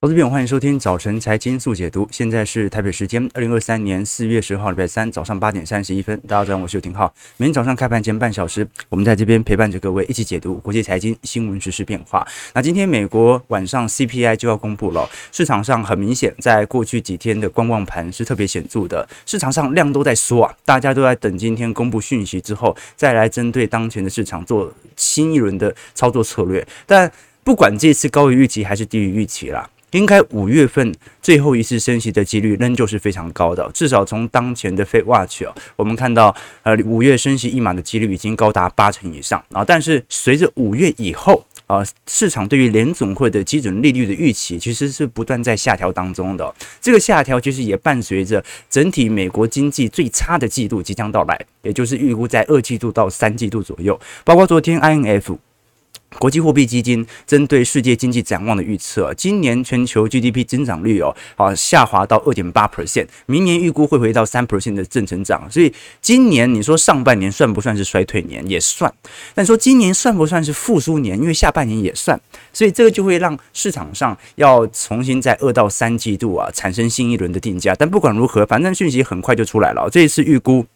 投资朋友，欢迎收听早晨财经速解读。现在是台北时间二零二三年四月十号礼拜三早上八点三十一分。大家早上好，我是刘廷浩。每天早上开盘前半小时，我们在这边陪伴着各位一起解读国际财经新闻、时事变化。那今天美国晚上 CPI 就要公布了，市场上很明显，在过去几天的观望盘是特别显著的，市场上量都在缩啊，大家都在等今天公布讯息之后，再来针对当前的市场做新一轮的操作策略。但不管这次高于预期还是低于预期啦。应该五月份最后一次升息的几率仍旧是非常高的，至少从当前的 Fed Watch 啊，我们看到呃五月升息一码的几率已经高达八成以上啊。但是随着五月以后啊，市场对于联总会的基准利率的预期其实是不断在下调当中的。这个下调其实也伴随着整体美国经济最差的季度即将到来，也就是预估在二季度到三季度左右，包括昨天 INF。国际货币基金针对世界经济展望的预测，今年全球 GDP 增长率哦，啊下滑到二点八 percent，明年预估会回到三 percent 的正成长。所以今年你说上半年算不算是衰退年？也算。但说今年算不算是复苏年？因为下半年也算。所以这个就会让市场上要重新在二到三季度啊产生新一轮的定价。但不管如何，反正讯息很快就出来了。这一次预估。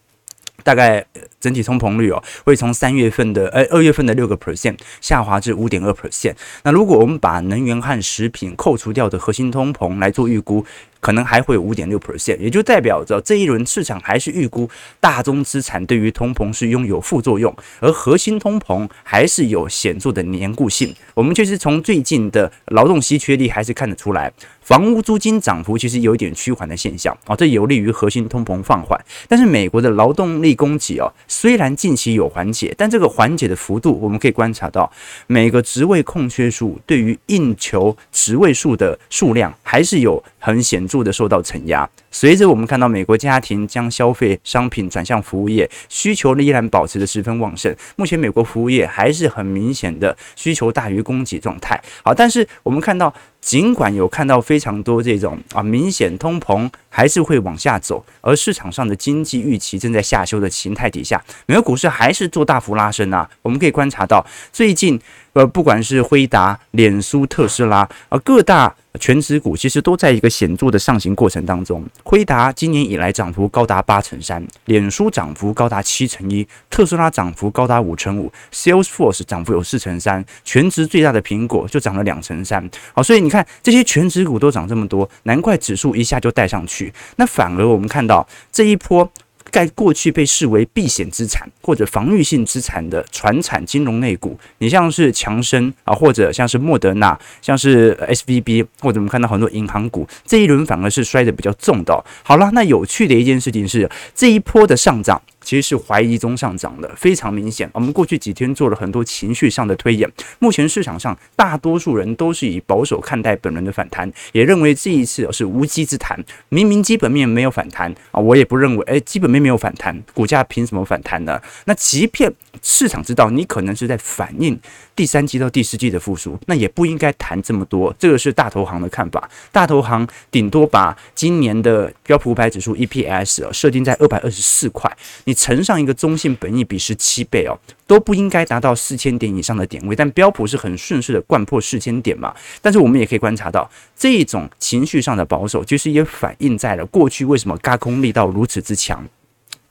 大概整体通膨率哦，会从三月份的呃二月份的六个 percent 下滑至五点二 percent。那如果我们把能源和食品扣除掉的核心通膨来做预估，可能还会有五点六 percent，也就代表着这一轮市场还是预估大宗资产对于通膨是拥有副作用，而核心通膨还是有显著的黏固性。我们就是从最近的劳动稀缺率还是看得出来，房屋租金涨幅其实有一点趋缓的现象啊，这有利于核心通膨放缓。但是美国的劳动力供给哦，虽然近期有缓解，但这个缓解的幅度，我们可以观察到每个职位空缺数对于应求职位数的数量还是有很显著。的受到承压，随着我们看到美国家庭将消费商品转向服务业，需求呢依然保持得十分旺盛。目前美国服务业还是很明显的需求大于供给状态。好，但是我们看到。尽管有看到非常多这种啊明显通膨还是会往下走，而市场上的经济预期正在下修的形态底下，美国股市还是做大幅拉升啊。我们可以观察到，最近呃不管是辉达、脸书、特斯拉啊各大全值股，其实都在一个显著的上行过程当中。辉达今年以来涨幅高达八成三，脸书涨幅高达七成一，特斯拉涨幅高达五成五，Salesforce 涨幅有四成三，全值最大的苹果就涨了两成三。好，所以你。看这些全值股都涨这么多，难怪指数一下就带上去。那反而我们看到这一波，在过去被视为避险资产或者防御性资产的传产金融类股，你像是强生啊，或者像是莫德纳，像是 SVB，或者我们看到很多银行股，这一轮反而是摔得比较重的。好了，那有趣的一件事情是，这一波的上涨。其实是怀疑中上涨的，非常明显。我们过去几天做了很多情绪上的推演，目前市场上大多数人都是以保守看待本轮的反弹，也认为这一次是无稽之谈。明明基本面没有反弹啊，我也不认为，诶，基本面没有反弹，股价凭什么反弹呢？那即便市场知道你可能是在反映第三季到第四季的复苏，那也不应该谈这么多。这个是大投行的看法，大投行顶多把今年的标普五百指数 EPS 设定在二百二十四块。乘上一个中性本益比十七倍哦，都不应该达到四千点以上的点位，但标普是很顺势的贯破四千点嘛。但是我们也可以观察到，这种情绪上的保守，其实也反映在了过去为什么高空力道如此之强。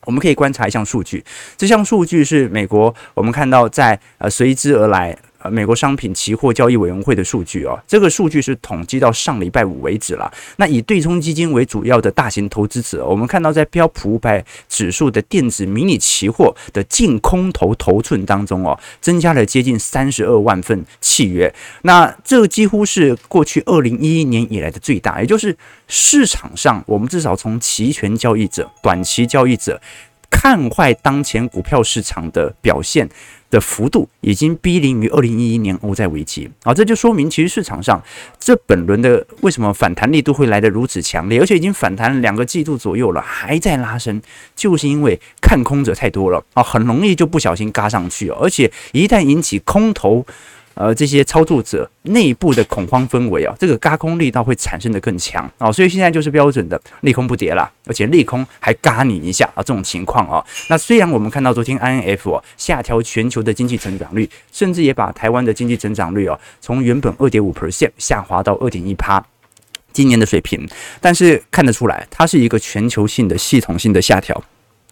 我们可以观察一项数据，这项数据是美国，我们看到在呃随之而来。呃，美国商品期货交易委员会的数据哦，这个数据是统计到上礼拜五为止了。那以对冲基金为主要的大型投资者，我们看到在标普五百指数的电子迷你期货的净空头头寸当中哦，增加了接近三十二万份契约。那这几乎是过去二零一一年以来的最大，也就是市场上我们至少从期权交易者、短期交易者看坏当前股票市场的表现。的幅度已经逼临于二零一一年欧债危机啊，这就说明其实市场上这本轮的为什么反弹力度会来得如此强烈，而且已经反弹两个季度左右了，还在拉升，就是因为看空者太多了啊，很容易就不小心嘎上去，而且一旦引起空头。呃，这些操作者内部的恐慌氛围啊，这个轧空力道会产生的更强啊，所以现在就是标准的利空不跌了，而且利空还轧你一下啊，这种情况啊。那虽然我们看到昨天 INF 下调全球的经济成长率，甚至也把台湾的经济成长率哦从原本二点五 percent 下滑到二点一趴。今年的水平，但是看得出来，它是一个全球性的系统性的下调。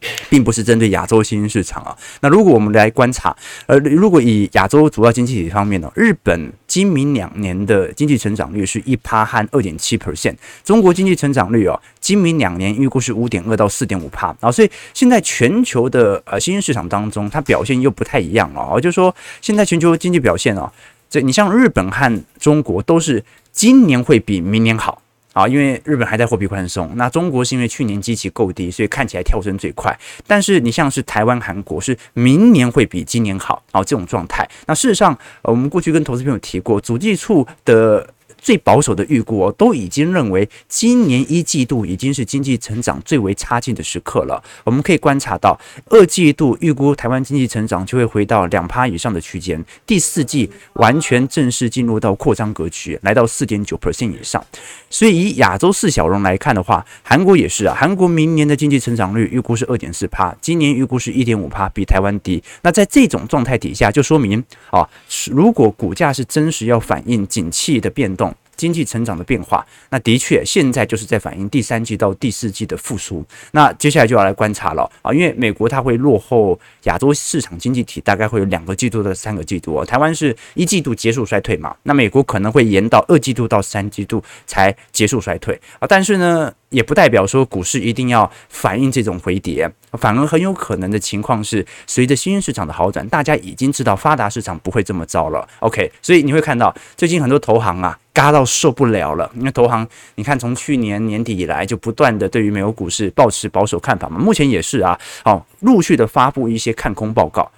并不是针对亚洲新兴市场啊。那如果我们来观察，呃，如果以亚洲主要经济体方面呢，日本今明两年的经济成长率是一趴和二点七 percent，中国经济成长率哦，今明两年预估是五点二到四点五趴啊。所以现在全球的呃新兴市场当中，它表现又不太一样了。就是说，现在全球经济表现哦，这你像日本和中国都是今年会比明年好。啊，因为日本还在货币宽松，那中国是因为去年基期够低，所以看起来跳升最快。但是你像是台湾、韩国，是明年会比今年好啊，这种状态。那事实上，我们过去跟投资朋友提过，主计处的。最保守的预估哦，都已经认为今年一季度已经是经济成长最为差劲的时刻了。我们可以观察到，二季度预估台湾经济成长就会回到两趴以上的区间，第四季完全正式进入到扩张格局，来到四点九 percent 以上。所以以亚洲四小龙来看的话，韩国也是啊，韩国明年的经济成长率预估是二点四趴，今年预估是一点五趴，比台湾低。那在这种状态底下，就说明啊，如果股价是真实要反映景气的变动。经济成长的变化，那的确现在就是在反映第三季到第四季的复苏。那接下来就要来观察了啊，因为美国它会落后亚洲市场经济体，大概会有两个季度到三个季度。台湾是一季度结束衰退嘛，那美国可能会延到二季度到三季度才结束衰退啊。但是呢，也不代表说股市一定要反映这种回跌，反而很有可能的情况是，随着新兴市场的好转，大家已经知道发达市场不会这么糟了。OK，所以你会看到最近很多投行啊。压到受不了了，因为投行，你看从去年年底以来就不断的对于美国股市保持保守看法嘛，目前也是啊，好，陆续的发布一些看空报告，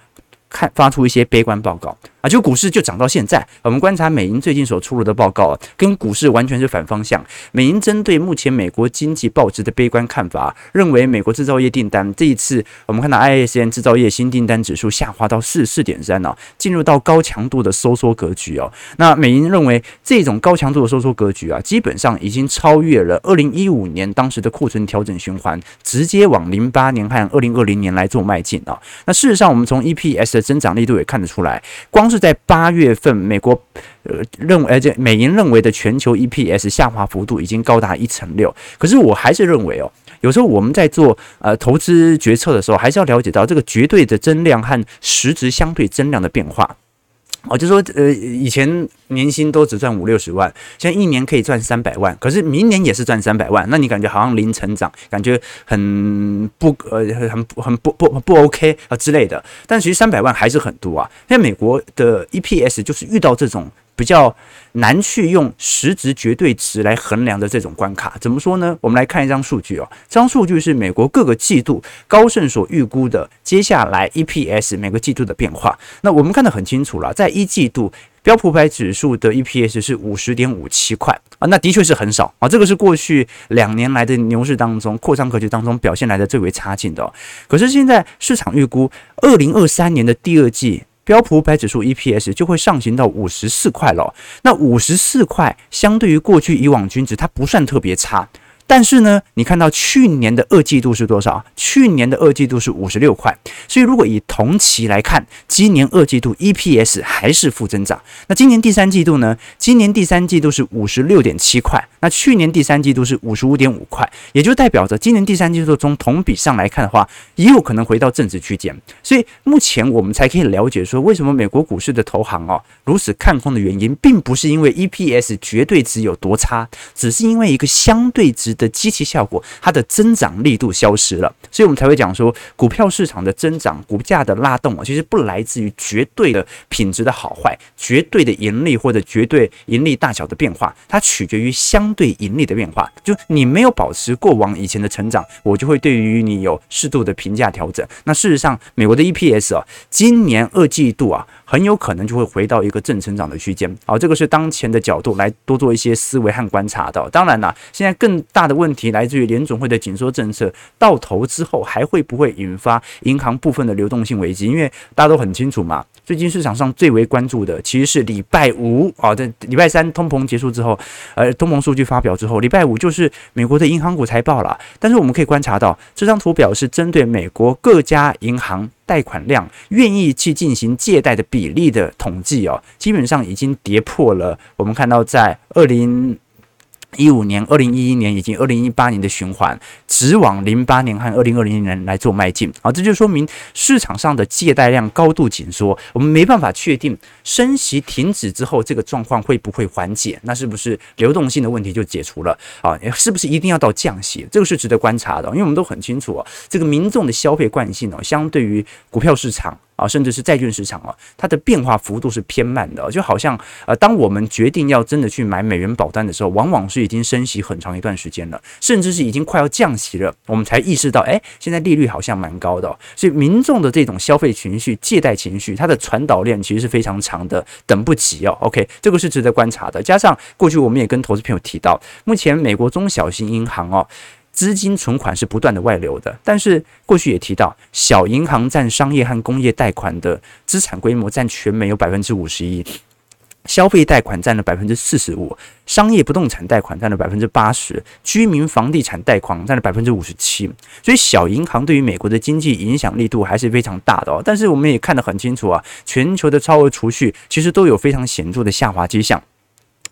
看发出一些悲观报告。啊，就股市就涨到现在，我们观察美银最近所出炉的报告啊，跟股市完全是反方向。美银针对目前美国经济报值的悲观看法，认为美国制造业订单这一次，我们看到 ISM 制造业新订单指数下滑到四十四点三了，进入到高强度的收缩格局哦。那美银认为这种高强度的收缩格局啊，基本上已经超越了二零一五年当时的库存调整循环，直接往零八年和二零二零年来做迈进啊。那事实上，我们从 EPS 的增长力度也看得出来，光是在八月份，美国呃认为，而且美银认为的全球 EPS 下滑幅度已经高达一成六。可是我还是认为哦，有时候我们在做呃投资决策的时候，还是要了解到这个绝对的增量和实质相对增量的变化。哦，就说呃，以前年薪都只赚五六十万，现在一年可以赚三百万，可是明年也是赚三百万，那你感觉好像零成长，感觉很不呃很很不不不 OK 啊之类的。但其实三百万还是很多啊。因为美国的 EPS 就是遇到这种。比较难去用实值绝对值来衡量的这种关卡，怎么说呢？我们来看一张数据哦，这张数据是美国各个季度高盛所预估的接下来 EPS 每个季度的变化。那我们看得很清楚了，在一季度标普五百指数的 EPS 是五十点五七块啊，那的确是很少啊，这个是过去两年来的牛市当中扩张格局当中表现来的最为差劲的。可是现在市场预估二零二三年的第二季。标普五百指数 EPS 就会上行到五十四块了，那五十四块相对于过去以往均值，它不算特别差。但是呢，你看到去年的二季度是多少？去年的二季度是五十六块。所以如果以同期来看，今年二季度 EPS 还是负增长。那今年第三季度呢？今年第三季度是五十六点七块。那去年第三季度是五十五点五块，也就代表着今年第三季度从同比上来看的话，也有可能回到正值区间。所以目前我们才可以了解说，为什么美国股市的投行哦如此看空的原因，并不是因为 EPS 绝对值有多差，只是因为一个相对值的积极效果，它的增长力度消失了。所以我们才会讲说，股票市场的增长、股价的拉动啊，其实不来自于绝对的品质的好坏、绝对的盈利或者绝对盈利大小的变化，它取决于相。对盈利的变化，就你没有保持过往以前的成长，我就会对于你有适度的评价调整。那事实上，美国的 EPS 啊，今年二季度啊，很有可能就会回到一个正成长的区间。好，这个是当前的角度来多做一些思维和观察的。当然啦，现在更大大的问题来自于联总会的紧缩政策到头之后，还会不会引发银行部分的流动性危机？因为大家都很清楚嘛，最近市场上最为关注的其实是礼拜五啊，在礼拜三通膨结束之后，呃，通膨数据。发表之后，礼拜五就是美国的银行股财报了。但是我们可以观察到，这张图表是针对美国各家银行贷款量、愿意去进行借贷的比例的统计哦，基本上已经跌破了。我们看到在二零一五年、二零一一年以及二零一八年的循环，直往零八年和二零二零年来做迈进啊，这就说明市场上的借贷量高度紧缩，我们没办法确定升息停止之后这个状况会不会缓解，那是不是流动性的问题就解除了啊？是不是一定要到降息？这个是值得观察的，因为我们都很清楚啊，这个民众的消费惯性哦，相对于股票市场。啊，甚至是债券市场啊，它的变化幅度是偏慢的，就好像呃，当我们决定要真的去买美元保单的时候，往往是已经升息很长一段时间了，甚至是已经快要降息了，我们才意识到，哎，现在利率好像蛮高的。所以民众的这种消费情绪、借贷情绪，它的传导链其实是非常长的，等不及哦。OK，这个是值得观察的。加上过去我们也跟投资朋友提到，目前美国中小型银行哦。资金存款是不断的外流的，但是过去也提到，小银行占商业和工业贷款的资产规模占全美有百分之五十一，消费贷款占了百分之四十五，商业不动产贷款占了百分之八十，居民房地产贷款占了百分之五十七。所以小银行对于美国的经济影响力度还是非常大的哦。但是我们也看得很清楚啊，全球的超额储蓄其实都有非常显著的下滑迹象。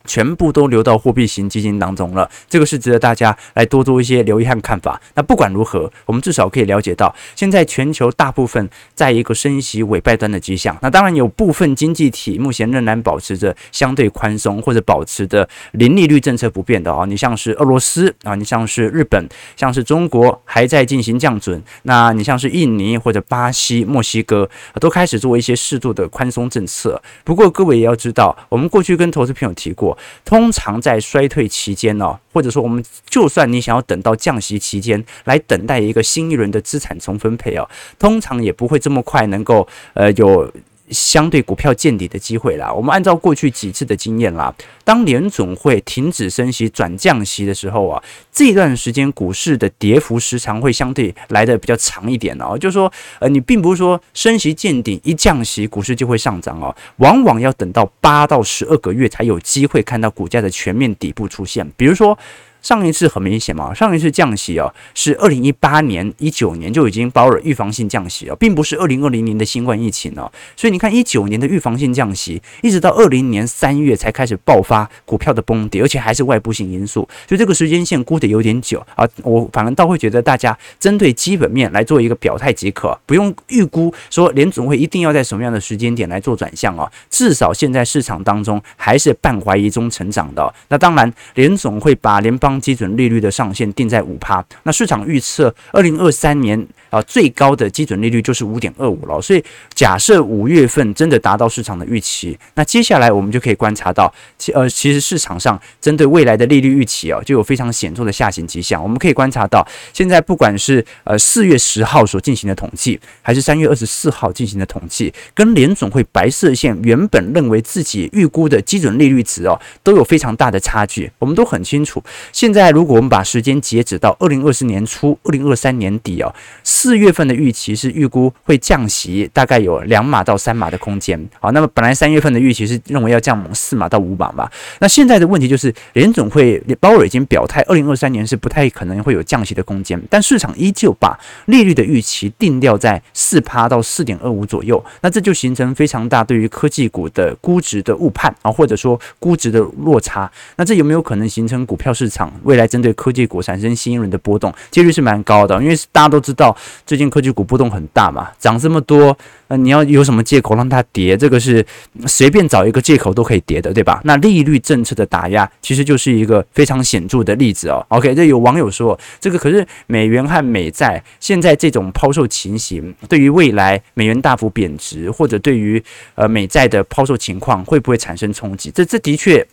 全部都流到货币型基金当中了，这个是值得大家来多做一些留意和看法。那不管如何，我们至少可以了解到，现在全球大部分在一个升息尾败端的迹象。那当然有部分经济体目前仍然保持着相对宽松或者保持着零利率政策不变的啊，你像是俄罗斯啊，你像是日本，像是中国还在进行降准。那你像是印尼或者巴西、墨西哥都开始做一些适度的宽松政策。不过各位也要知道，我们过去跟投资朋友提过。通常在衰退期间呢，或者说我们就算你想要等到降息期间来等待一个新一轮的资产重分配啊，通常也不会这么快能够呃有。相对股票见底的机会啦，我们按照过去几次的经验啦，当联总会停止升息转降息的时候啊，这段时间股市的跌幅时常会相对来的比较长一点哦。就是说，呃，你并不是说升息见顶一降息股市就会上涨哦，往往要等到八到十二个月才有机会看到股价的全面底部出现，比如说。上一次很明显嘛，上一次降息哦，是二零一八年、一九年就已经包了预防性降息哦，并不是二零二零年的新冠疫情哦。所以你看，一九年的预防性降息，一直到二零年三月才开始爆发股票的崩跌，而且还是外部性因素，所以这个时间线估得有点久啊。我反而倒会觉得，大家针对基本面来做一个表态即可，不用预估说联总会一定要在什么样的时间点来做转向哦。至少现在市场当中还是半怀疑中成长的。那当然，联总会把联邦基准利率的上限定在五趴，那市场预测二零二三年啊最高的基准利率就是五点二五了。所以假设五月份真的达到市场的预期，那接下来我们就可以观察到，其呃其实市场上针对未来的利率预期啊，就有非常显著的下行迹象。我们可以观察到，现在不管是呃四月十号所进行的统计，还是三月二十四号进行的统计，跟联总会白色线原本认为自己预估的基准利率值哦，都有非常大的差距。我们都很清楚，现在。如果我们把时间截止到二零二四年初、二零二三年底哦，四月份的预期是预估会降息，大概有两码到三码的空间。好，那么本来三月份的预期是认为要降四码到五码嘛。那现在的问题就是，联总会鲍尔已经表态，二零二三年是不太可能会有降息的空间，但市场依旧把利率的预期定调在四趴到四点二五左右。那这就形成非常大对于科技股的估值的误判啊，或者说估值的落差。那这有没有可能形成股票市场未来？针对科技股产生新一轮的波动，几率是蛮高的，因为大家都知道最近科技股波动很大嘛，涨这么多，呃，你要有什么借口让它跌？这个是随便找一个借口都可以跌的，对吧？那利率政策的打压其实就是一个非常显著的例子哦。OK，这有网友说，这个可是美元和美债现在这种抛售情形，对于未来美元大幅贬值，或者对于呃美债的抛售情况，会不会产生冲击？这这的确。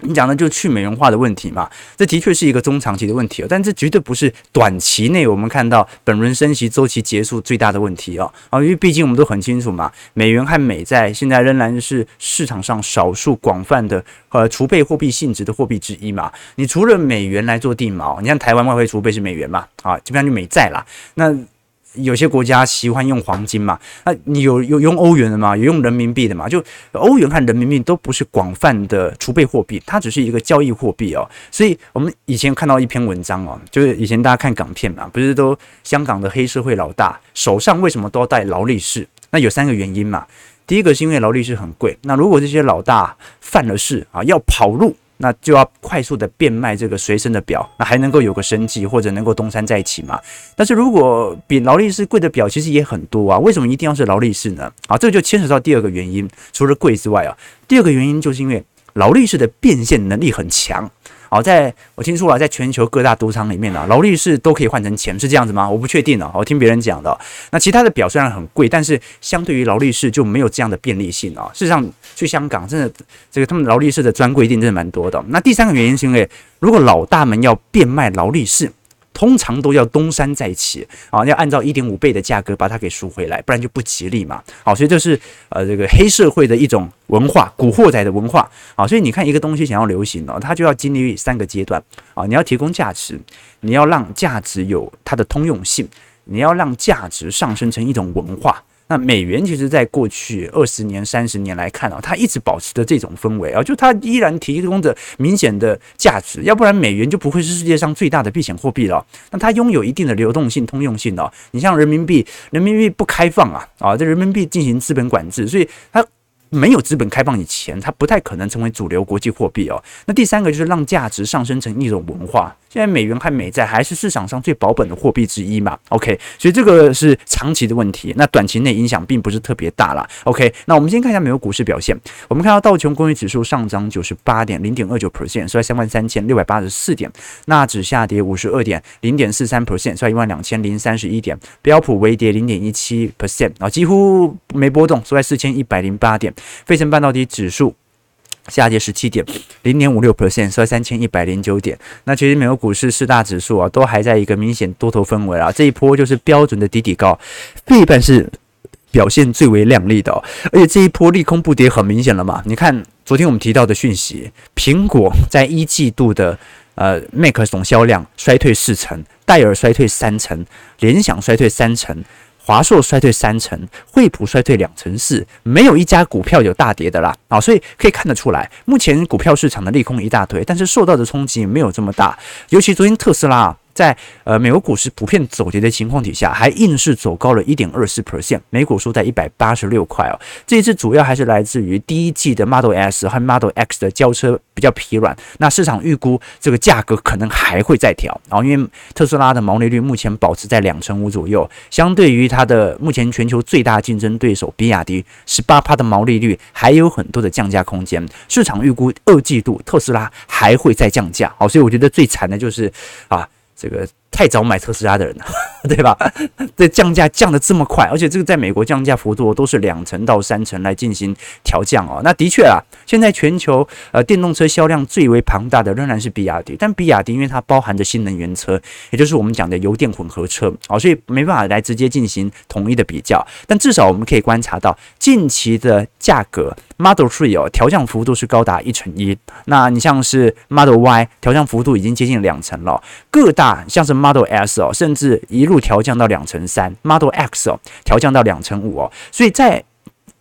你讲的就是去美元化的问题嘛？这的确是一个中长期的问题哦，但这绝对不是短期内我们看到本轮升息周期结束最大的问题哦。啊，因为毕竟我们都很清楚嘛，美元和美债现在仍然是市场上少数广泛的呃储备货币性质的货币之一嘛。你除了美元来做定锚，你像台湾外汇储备是美元嘛？啊，基本上就美债啦。那有些国家喜欢用黄金嘛？那你有有用欧元的吗？有用人民币的吗？就欧元和人民币都不是广泛的储备货币，它只是一个交易货币哦。所以我们以前看到一篇文章哦，就是以前大家看港片嘛，不是都香港的黑社会老大手上为什么都要带劳力士？那有三个原因嘛。第一个是因为劳力士很贵，那如果这些老大犯了事啊，要跑路那就要快速的变卖这个随身的表，那还能够有个生计，或者能够东山再起嘛。但是如果比劳力士贵的表，其实也很多啊。为什么一定要是劳力士呢？啊，这个就牵扯到第二个原因，除了贵之外啊，第二个原因就是因为劳力士的变现能力很强。好，在我听说了，在全球各大赌场里面啊，劳力士都可以换成钱，是这样子吗？我不确定啊，我听别人讲的。那其他的表虽然很贵，但是相对于劳力士就没有这样的便利性啊。事实上，去香港真的这个他们劳力士的专柜店真的蛮多的。那第三个原因是因为，如果老大们要变卖劳力士。通常都要东山再起啊，要按照一点五倍的价格把它给赎回来，不然就不吉利嘛。好，所以这是呃这个黑社会的一种文化，古惑仔的文化啊。所以你看一个东西想要流行哦，它就要经历三个阶段啊。你要提供价值，你要让价值有它的通用性，你要让价值上升成一种文化。那美元其实，在过去二十年、三十年来看啊，它一直保持着这种氛围啊，就它依然提供着明显的价值，要不然美元就不会是世界上最大的避险货币了。那它拥有一定的流动性、通用性哦。你像人民币，人民币不开放啊，啊，这人民币进行资本管制，所以它。没有资本开放以前，它不太可能成为主流国际货币哦。那第三个就是让价值上升成一种文化。现在美元和美债还是市场上最保本的货币之一嘛？OK，所以这个是长期的问题，那短期内影响并不是特别大啦。OK，那我们先看一下美国股市表现。我们看到道琼工业指数上涨九十八点零点二九 percent，收在三万三千六百八十四点；纳指下跌五十二点零点四三 percent，收在一万两千零三十一点；标普微跌零点一七 percent，啊，几乎没波动，收在四千一百零八点。费城半导体指数下跌十七点零点五六 percent，收三千一百零九点。那其实美国股市四大指数啊，都还在一个明显多头氛围啊。这一波就是标准的底底高，费半是表现最为亮丽的哦。而且这一波利空不跌很明显了嘛？你看昨天我们提到的讯息，苹果在一季度的呃 Mac 总销量衰退四成，戴尔衰退三成，联想衰退三成。华硕衰退三成，惠普衰退两成四，没有一家股票有大跌的啦啊，所以可以看得出来，目前股票市场的利空一大堆，但是受到的冲击没有这么大，尤其昨天特斯拉。在呃美国股市普遍走跌的情况底下，还硬是走高了一点二四 percent，美股收在一百八十六块哦。这一次主要还是来自于第一季的 Model S 和 Model X 的交车比较疲软，那市场预估这个价格可能还会再调。然后因为特斯拉的毛利率目前保持在两成五左右，相对于它的目前全球最大竞争对手比亚迪十八趴的毛利率，还有很多的降价空间。市场预估二季度特斯拉还会再降价。好，所以我觉得最惨的就是啊。这个太早买特斯拉的人了，对吧？这降价降得这么快，而且这个在美国降价幅度都是两成到三成来进行调降哦。那的确啊，现在全球呃电动车销量最为庞大的仍然是比亚迪，但比亚迪因为它包含着新能源车，也就是我们讲的油电混合车哦，所以没办法来直接进行统一的比较。但至少我们可以观察到近期的价格，Model Three 哦调降幅度是高达一成一。那你像是 Model Y 调降幅度已经接近两成了，各大。像是 Model S 哦，甚至一路调降到两成三，Model X 哦，调降到两成五哦，所以在。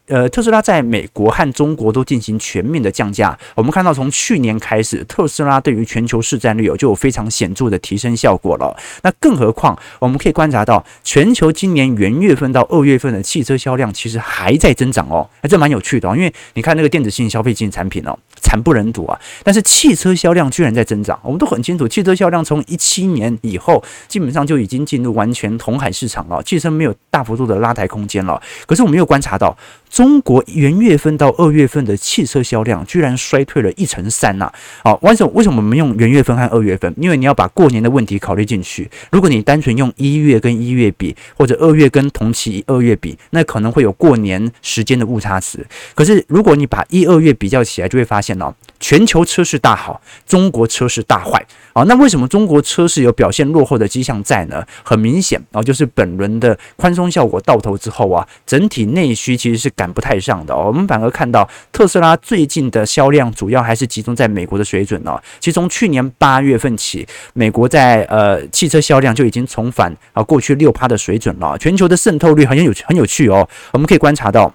呃，特斯拉在美国和中国都进行全面的降价。我们看到，从去年开始，特斯拉对于全球市占率有就有非常显著的提升效果了。那更何况，我们可以观察到，全球今年元月份到二月份的汽车销量其实还在增长哦。哎，这蛮有趣的哦，因为你看那个电子性消费性产品哦，惨不忍睹啊。但是汽车销量居然在增长，我们都很清楚，汽车销量从一七年以后，基本上就已经进入完全红海市场了，汽车没有大幅度的拉抬空间了。可是我们又观察到。中国元月份到二月份的汽车销量居然衰退了一成三呐！好，为什么为什么我们用元月份和二月份？因为你要把过年的问题考虑进去。如果你单纯用一月跟一月比，或者二月跟同期二月比，那可能会有过年时间的误差值。可是如果你把一二月比较起来，就会发现哦，全球车市大好，中国车市大坏。好，那为什么中国车市有表现落后的迹象在呢？很明显哦，就是本轮的宽松效果到头之后啊，整体内需其实是赶不太上的哦。我们反而看到特斯拉最近的销量主要还是集中在美国的水准哦。其实从去年八月份起，美国在呃汽车销量就已经重返啊过去六趴的水准了。全球的渗透率很有很有趣哦，我们可以观察到。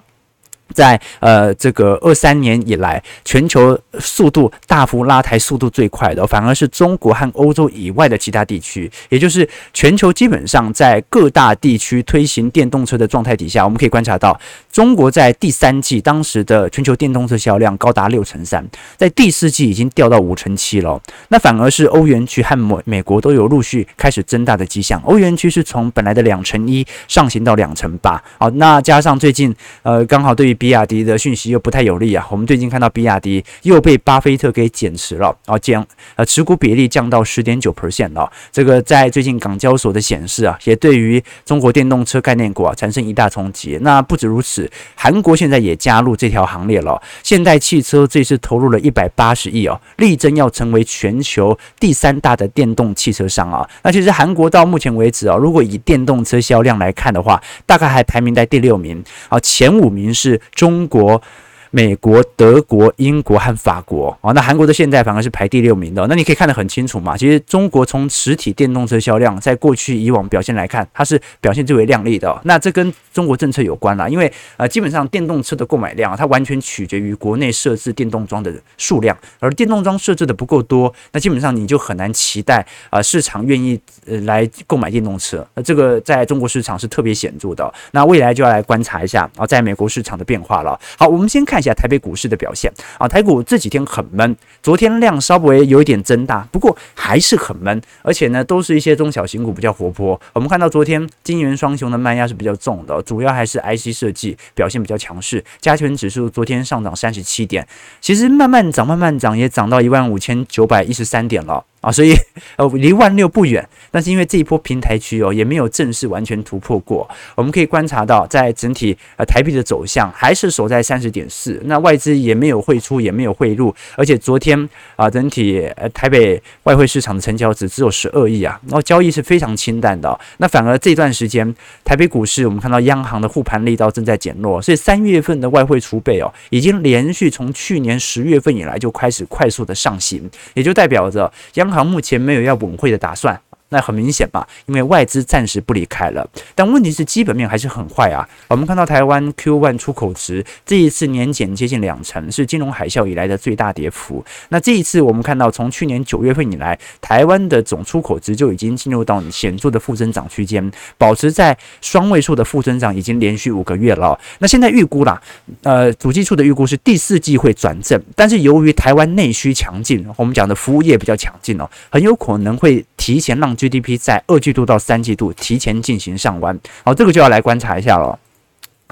在呃这个二三年以来，全球速度大幅拉抬速度最快的，反而是中国和欧洲以外的其他地区，也就是全球基本上在各大地区推行电动车的状态底下，我们可以观察到，中国在第三季当时的全球电动车销量高达六成三，在第四季已经掉到五成七了。那反而是欧元区和美美国都有陆续开始增大的迹象，欧元区是从本来的两成一上行到两成八。好，那加上最近呃刚好对于比亚迪的讯息又不太有利啊，我们最近看到比亚迪又被巴菲特给减持了啊，减呃持股比例降到十点九 percent 了。这个在最近港交所的显示啊，也对于中国电动车概念股啊产生一大冲击。那不止如此，韩国现在也加入这条行列了。现代汽车这次投入了一百八十亿哦，力争要成为全球第三大的电动汽车商啊。那其实韩国到目前为止啊，如果以电动车销量来看的话，大概还排名在第六名啊，前五名是中国。美国、德国、英国和法国啊，那韩国的现在反而是排第六名的。那你可以看得很清楚嘛。其实中国从实体电动车销量，在过去以往表现来看，它是表现最为亮丽的。那这跟中国政策有关啦，因为呃，基本上电动车的购买量啊，它完全取决于国内设置电动桩的数量，而电动桩设置的不够多，那基本上你就很难期待啊市场愿意呃来购买电动车。那这个在中国市场是特别显著的。那未来就要来观察一下啊，在美国市场的变化了。好，我们先看。一下台北股市的表现啊，台股这几天很闷，昨天量稍微有一点增大，不过还是很闷，而且呢，都是一些中小型股比较活泼。我们看到昨天金元双雄的卖压是比较重的，主要还是 IC 设计表现比较强势。加权指数昨天上涨三十七点，其实慢慢涨，慢慢涨，也涨到一万五千九百一十三点了。啊，所以 呃离万六不远，但是因为这一波平台区哦，也没有正式完全突破过。我们可以观察到，在整体呃台币的走向还是守在三十点四，那外资也没有汇出，也没有汇入，而且昨天啊、整体呃台北外汇市场的成交值只有十二亿啊，然后交易是非常清淡的、那反而这段时间台北股市，我们看到央行的护盘力道正在减弱，所以三月份的外汇储备哦，已经连续从去年十月份以来就开始快速的上行，也就代表着央行目前没有要稳会的打算。那很明显嘛，因为外资暂时不离开了，但问题是基本面还是很坏啊。我们看到台湾 Q1 出口值这一次年减接近两成，是金融海啸以来的最大跌幅。那这一次我们看到，从去年九月份以来，台湾的总出口值就已经进入到显著的负增长区间，保持在双位数的负增长已经连续五个月了。那现在预估啦，呃，主计处的预估是第四季会转正，但是由于台湾内需强劲，我们讲的服务业比较强劲哦，很有可能会提前让。GDP 在二季度到三季度提前进行上弯，好，这个就要来观察一下了。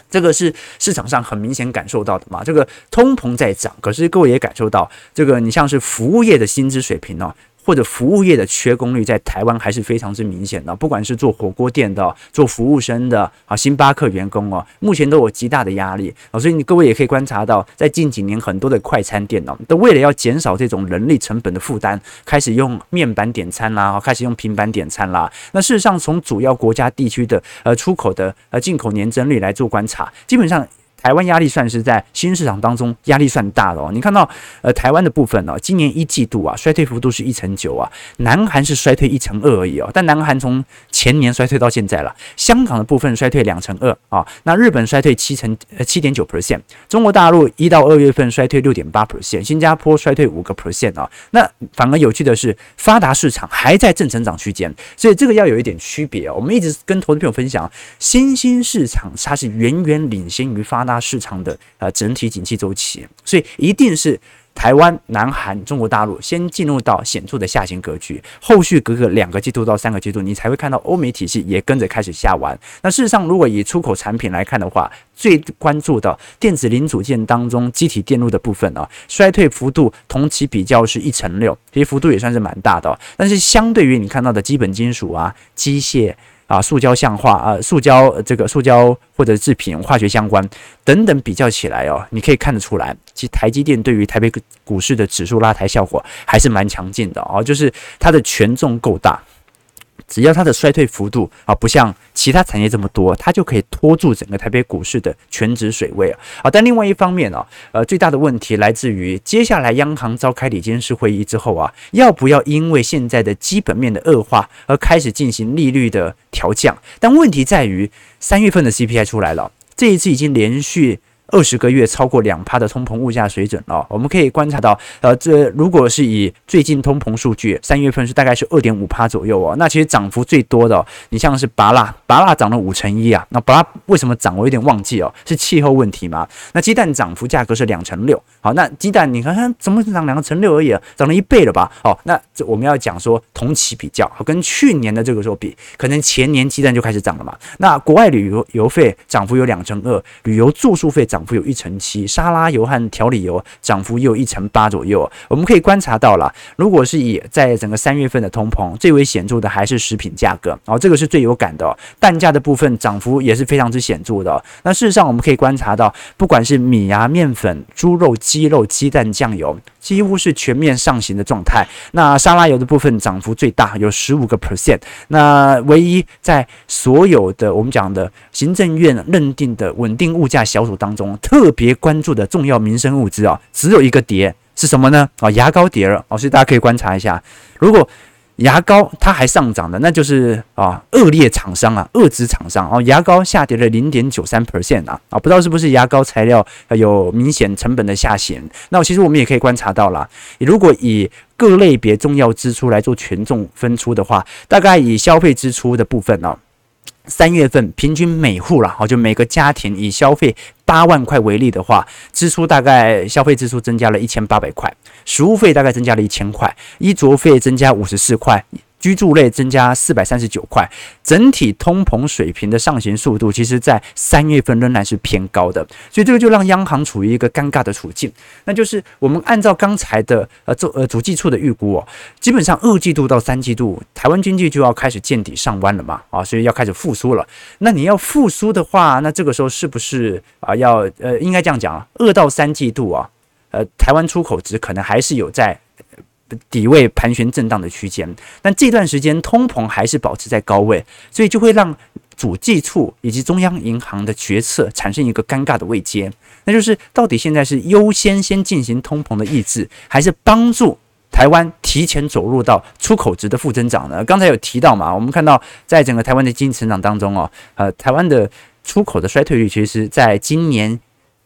这个是市场上很明显感受到的嘛，这个通膨在涨，可是各位也感受到，这个你像是服务业的薪资水平呢、或者服务业的缺工率在台湾还是非常之明显的，不管是做火锅店的、做服务生的啊，星巴克员工哦，目前都有极大的压力啊，所以你各位也可以观察到，在近几年很多的快餐店哦，都为了要减少这种人力成本的负担，开始用面板点餐啦，开始用平板点餐啦。那事实上，从主要国家地区的呃出口的呃进口年增率来做观察，基本上。台湾压力算是在新市场当中压力算大的哦。你看到呃台湾的部分呢，今年一季度啊衰退幅度是一成九啊，南韩是衰退一成二而已哦。但南韩从前年衰退到现在了，香港的部分衰退两成二啊，那日本衰退七成呃七点九 percent，中国大陆一到二月份衰退六点八 percent，新加坡衰退五个 percent 啊。那反而有趣的是，发达市场还在正成长区间，所以这个要有一点区别哦。我们一直跟投资朋友分享，新兴市场它是远远领先于发达。大市场的呃整体景气周期，所以一定是台湾、南韩、中国大陆先进入到显著的下行格局，后续隔个两个季度到三个季度，你才会看到欧美体系也跟着开始下完。那事实上，如果以出口产品来看的话，最关注的电子零组件当中，机体电路的部分啊，衰退幅度同期比较是一成六，其实幅度也算是蛮大的。但是相对于你看到的基本金属啊、机械。啊，塑胶像化啊，塑胶这个塑胶或者制品、化学相关等等比较起来哦，你可以看得出来，其实台积电对于台北股市的指数拉抬效果还是蛮强劲的哦，就是它的权重够大。只要它的衰退幅度啊，不像其他产业这么多，它就可以拖住整个台北股市的全值水位啊。啊，但另外一方面呢，呃，最大的问题来自于接下来央行召开理监事会议之后啊，要不要因为现在的基本面的恶化而开始进行利率的调降？但问题在于三月份的 CPI 出来了，这一次已经连续二十个月超过两趴的通膨物价水准了。我们可以观察到，呃，这如果是以最近通膨数据，三月份是大概是二点五趴左右哦。那其实涨幅最多的，哦，你像是芭乐，芭乐涨了五成一啊。那芭乐为什么涨？我有点忘记哦，是气候问题嘛？那鸡蛋涨幅价格是两成六。好，那鸡蛋你看看怎么涨两个成六而已，啊，涨了一倍了吧？哦，那这我们要讲说同期比较，跟去年的这个时候比，可能前年鸡蛋就开始涨了嘛。那国外旅游油费涨幅有两成二，旅游住宿费涨涨幅有一成七，沙拉油和调理油涨幅也有一成八左右。我们可以观察到了，如果是以在整个三月份的通膨，最为显著的还是食品价格，然后这个是最有感的。蛋价的部分涨幅也是非常之显著的。那事实上我们可以观察到，不管是米啊、面粉、猪肉、鸡肉、鸡蛋、酱油。几乎是全面上行的状态。那沙拉油的部分涨幅最大，有十五个 percent。那唯一在所有的我们讲的行政院认定的稳定物价小组当中，特别关注的重要民生物资啊，只有一个跌，是什么呢？啊，牙膏跌了。哦，所以大家可以观察一下，如果。牙膏它还上涨的，那就是啊恶劣厂商啊，恶质厂商哦。牙膏下跌了零点九三 percent 啊啊，不知道是不是牙膏材料有明显成本的下行。那其实我们也可以观察到啦，如果以各类别重要支出来做权重分出的话，大概以消费支出的部分呢。三月份平均每户了，好，就每个家庭以消费八万块为例的话，支出大概消费支出增加了一千八百块，食物费大概增加了一千块，衣着费增加五十四块。居住类增加四百三十九块，整体通膨水平的上行速度，其实在三月份仍然是偏高的，所以这个就让央行处于一个尴尬的处境，那就是我们按照刚才的呃做呃主计处的预估哦，基本上二季度到三季度台湾经济就要开始见底上弯了嘛，啊，所以要开始复苏了。那你要复苏的话，那这个时候是不是啊要呃应该这样讲啊，二到三季度啊，呃台湾出口值可能还是有在。底位盘旋震荡的区间，但这段时间通膨还是保持在高位，所以就会让主计处以及中央银行的决策产生一个尴尬的位阶，那就是到底现在是优先先进行通膨的抑制，还是帮助台湾提前走入到出口值的负增长呢？刚才有提到嘛，我们看到在整个台湾的经济成长当中哦，呃，台湾的出口的衰退率其实在今年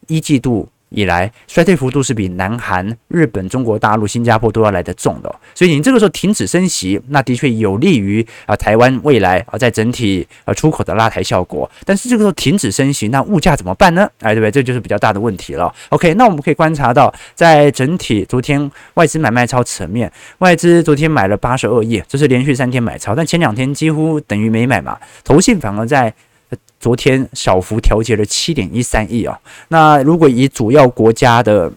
一季度。以来衰退幅度是比南韩、日本、中国大陆、新加坡都要来得重的，所以你这个时候停止升息，那的确有利于啊台湾未来啊在整体呃出口的拉抬效果。但是这个时候停止升息，那物价怎么办呢？哎，对不对？这就是比较大的问题了。OK，那我们可以观察到，在整体昨天外资买卖超层面，外资昨天买了八十二亿，这是连续三天买超，但前两天几乎等于没买嘛，投信反而在。昨天小幅调节了七点一三亿啊，那如果以主要国家的。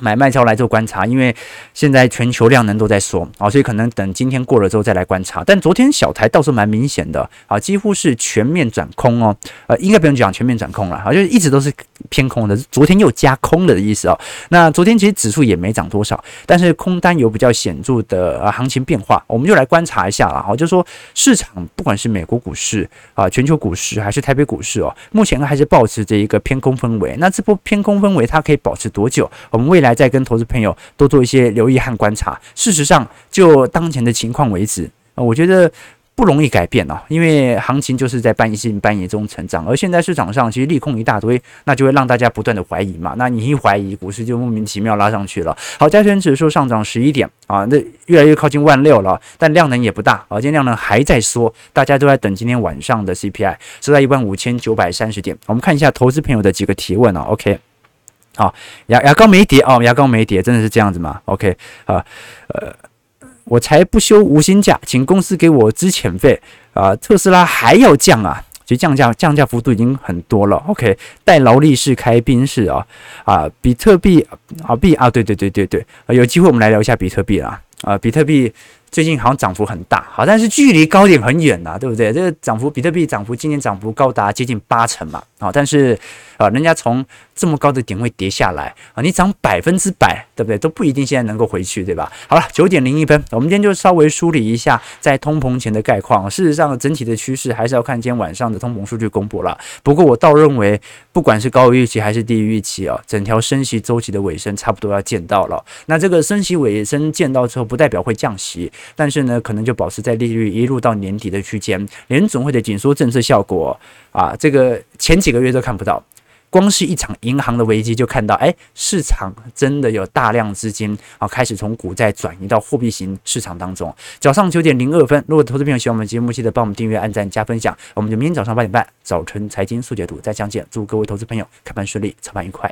买卖超来做观察，因为现在全球量能都在缩啊，所以可能等今天过了之后再来观察。但昨天小台倒是蛮明显的啊，几乎是全面转空哦，呃，应该不用讲全面转空了啊，就一直都是偏空的。昨天又加空了的意思哦。那昨天其实指数也没涨多少，但是空单有比较显著的啊行情变化，我们就来观察一下了哈。就说市场不管是美国股市啊、全球股市还是台北股市哦，目前还是保持着一个偏空氛围。那这波偏空氛围它可以保持多久？我们未来再跟投资朋友多做一些留意和观察。事实上，就当前的情况为止，啊，我觉得不容易改变哦，因为行情就是在半信半疑中成长。而现在市场上其实利空一大堆，那就会让大家不断的怀疑嘛。那你一怀疑，股市就莫名其妙拉上去了。好，加权指数上涨十一点啊，那越来越靠近万六了，但量能也不大啊，今天量能还在缩，大家都在等今天晚上的 CPI，是在一万五千九百三十点。我们看一下投资朋友的几个提问啊，OK。好，牙牙膏没跌哦，牙膏没跌，真的是这样子吗？OK，啊，呃，我才不休无薪假，请公司给我资遣费啊。特斯拉还要降啊，其实降价降价幅度已经很多了。OK，带劳力士开宾士啊啊，比特币啊币啊，对对对对对，有机会我们来聊一下比特币啦啊，比特币。最近好像涨幅很大，好，但是距离高点很远呐，对不对？这个涨幅，比特币涨幅今年涨幅高达接近八成嘛，啊，但是啊，人家从这么高的点位跌下来啊，你涨百分之百，对不对？都不一定现在能够回去，对吧？好了，九点零一分，我们今天就稍微梳理一下在通膨前的概况。事实上，整体的趋势还是要看今天晚上的通膨数据公布了。不过我倒认为，不管是高于预期还是低于预期啊，整条升息周期的尾声差不多要见到了。那这个升息尾声见到之后，不代表会降息。但是呢，可能就保持在利率一路到年底的区间，联总会的紧缩政策效果啊，这个前几个月都看不到，光是一场银行的危机，就看到，哎，市场真的有大量资金啊，开始从股债转移到货币型市场当中。早上九点零二分，如果投资朋友喜欢我们节目，记得帮我们订阅、按赞、加分享。我们就明天早上八点半，早晨财经速解读再相见。祝各位投资朋友开盘顺利，操盘愉快。